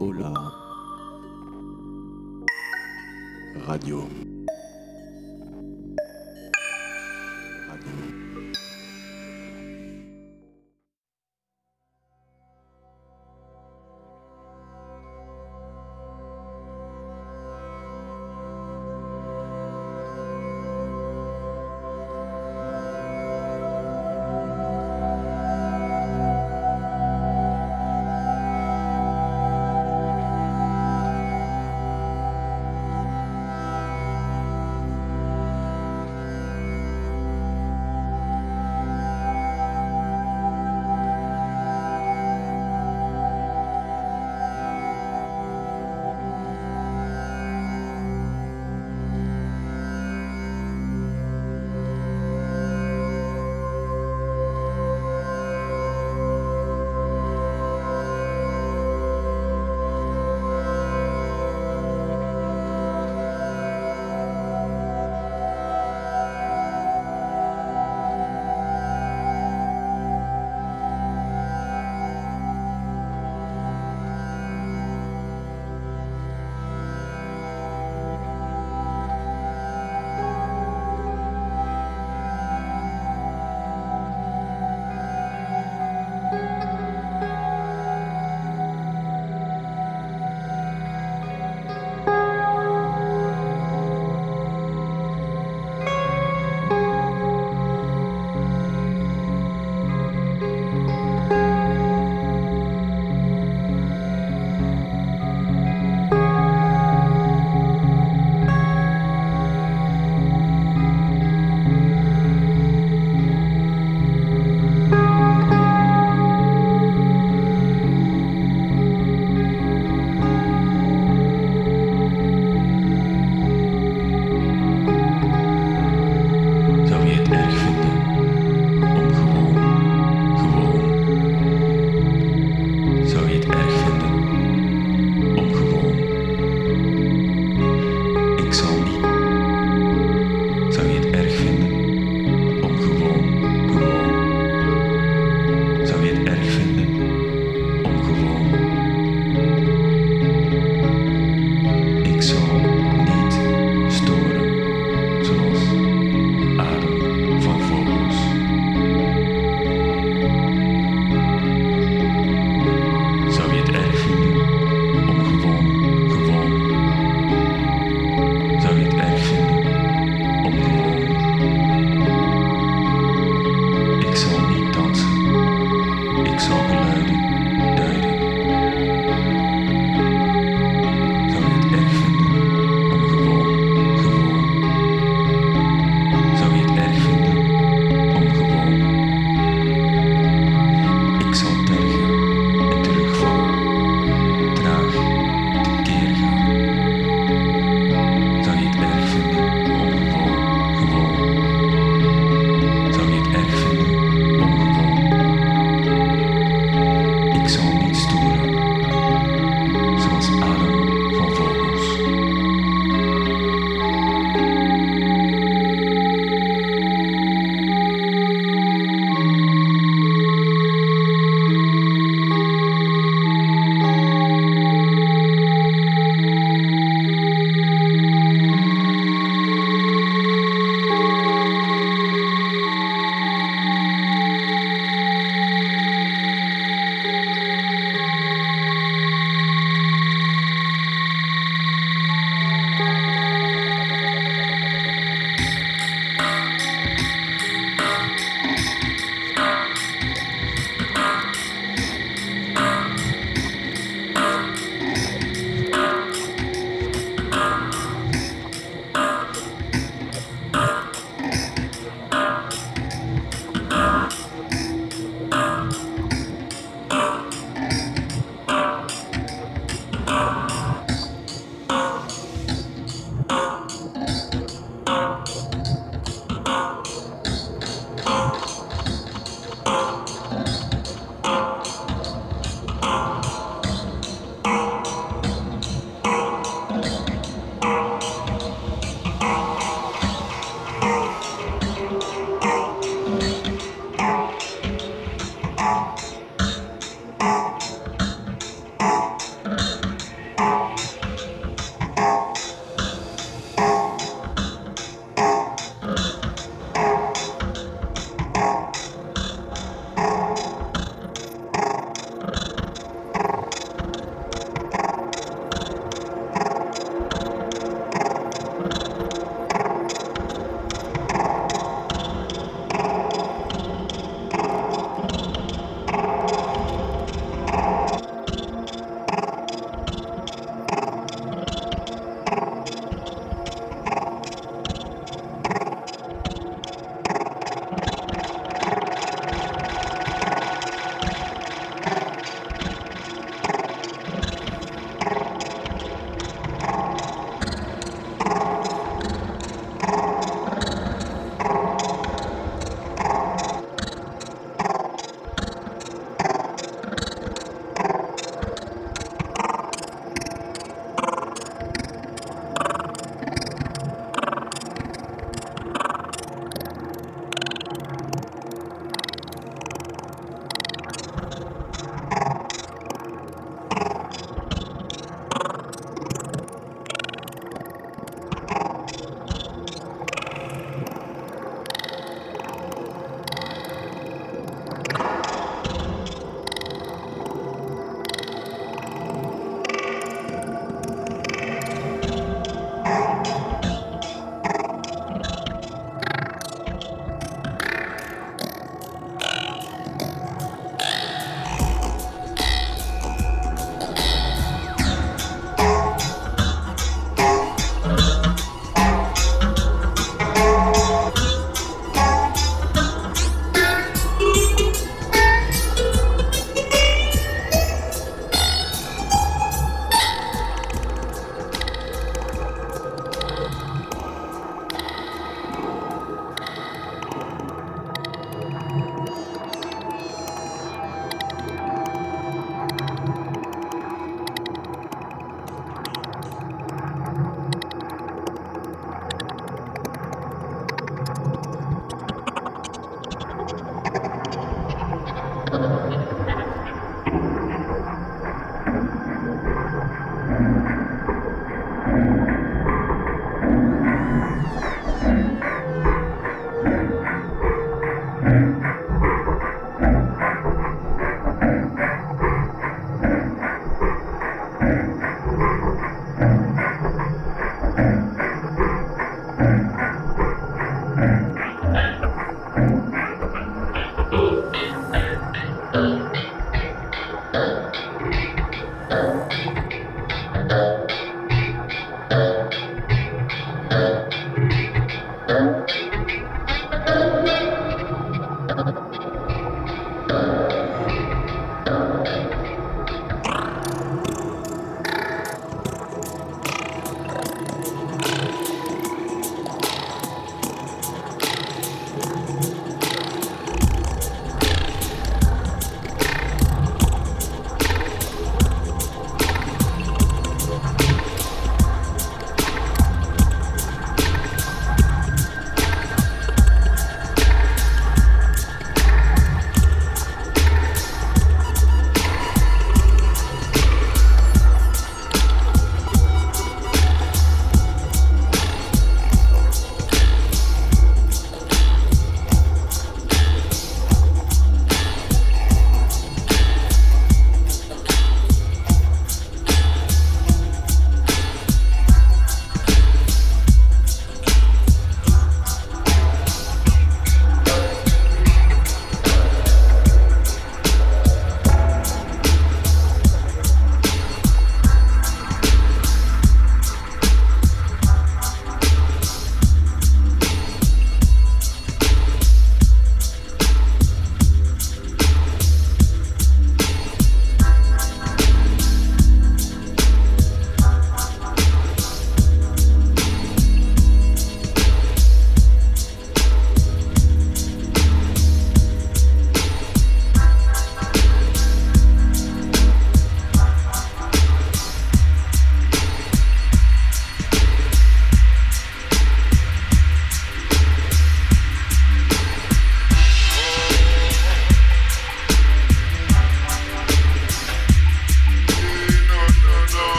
Hola. Radio.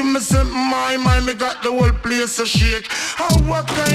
She me sent my mind, me got the whole place a shake. How oh, what can?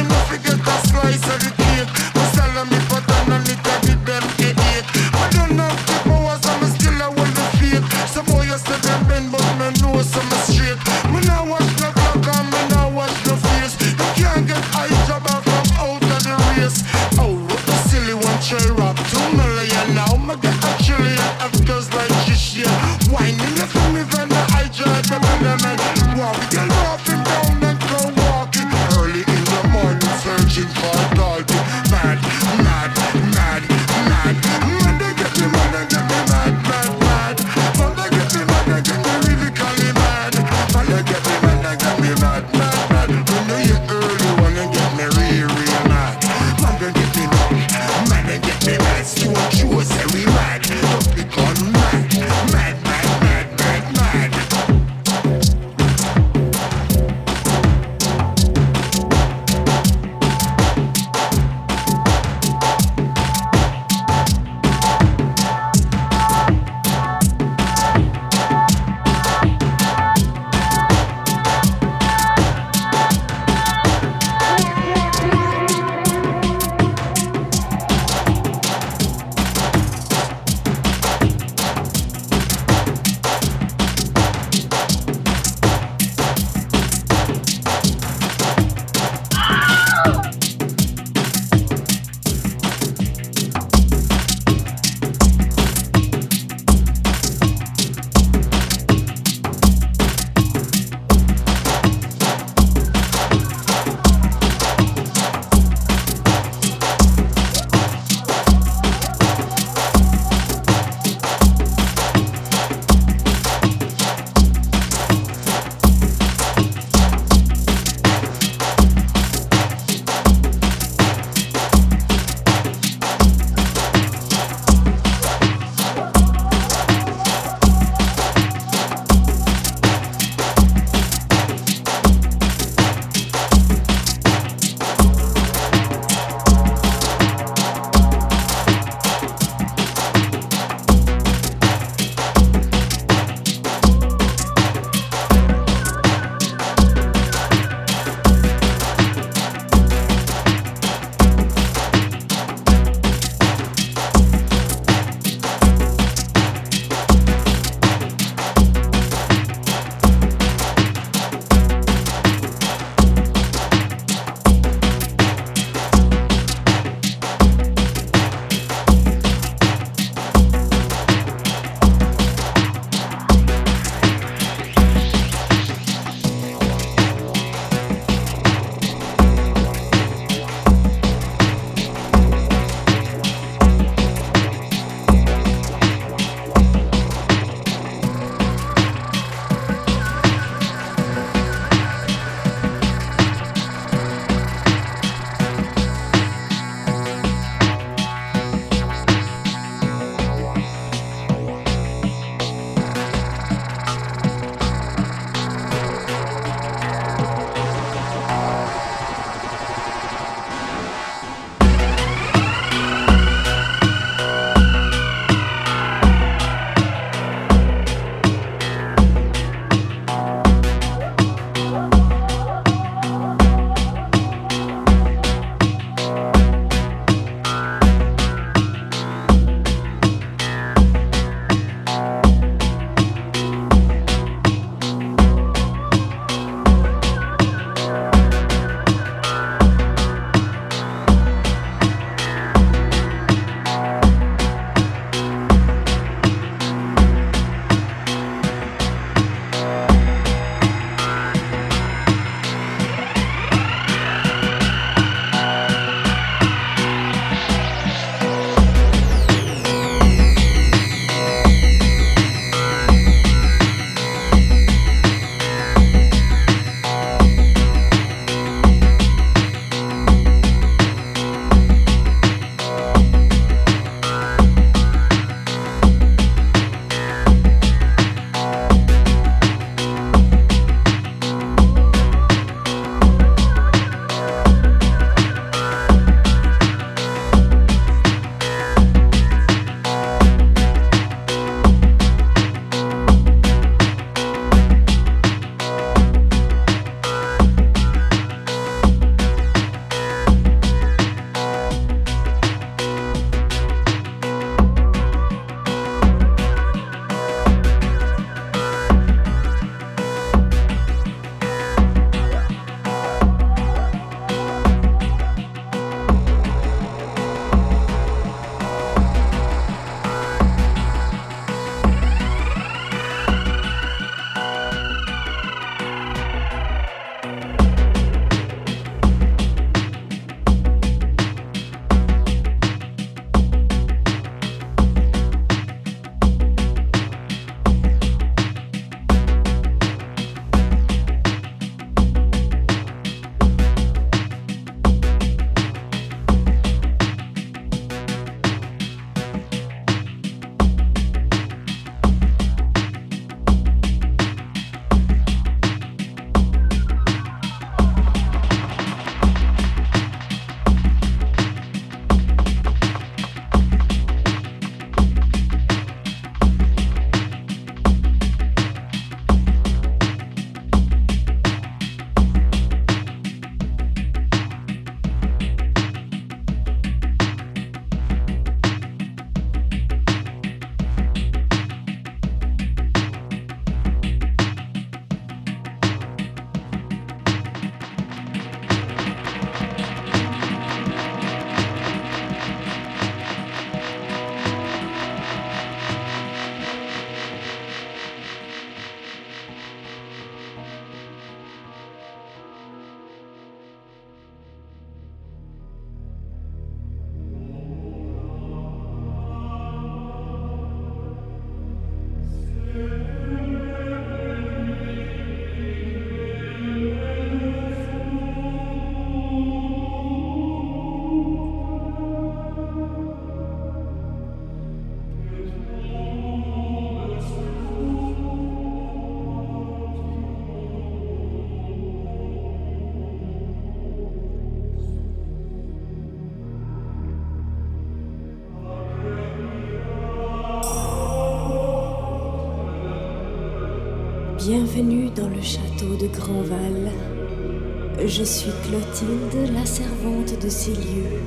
Je suis Clotilde, la servante de ces lieux.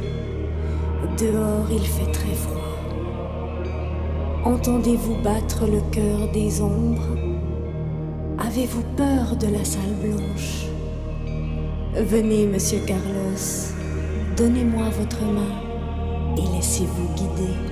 Dehors, il fait très froid. Entendez-vous battre le cœur des ombres? Avez-vous peur de la salle blanche? Venez, monsieur Carlos, donnez-moi votre main et laissez-vous guider.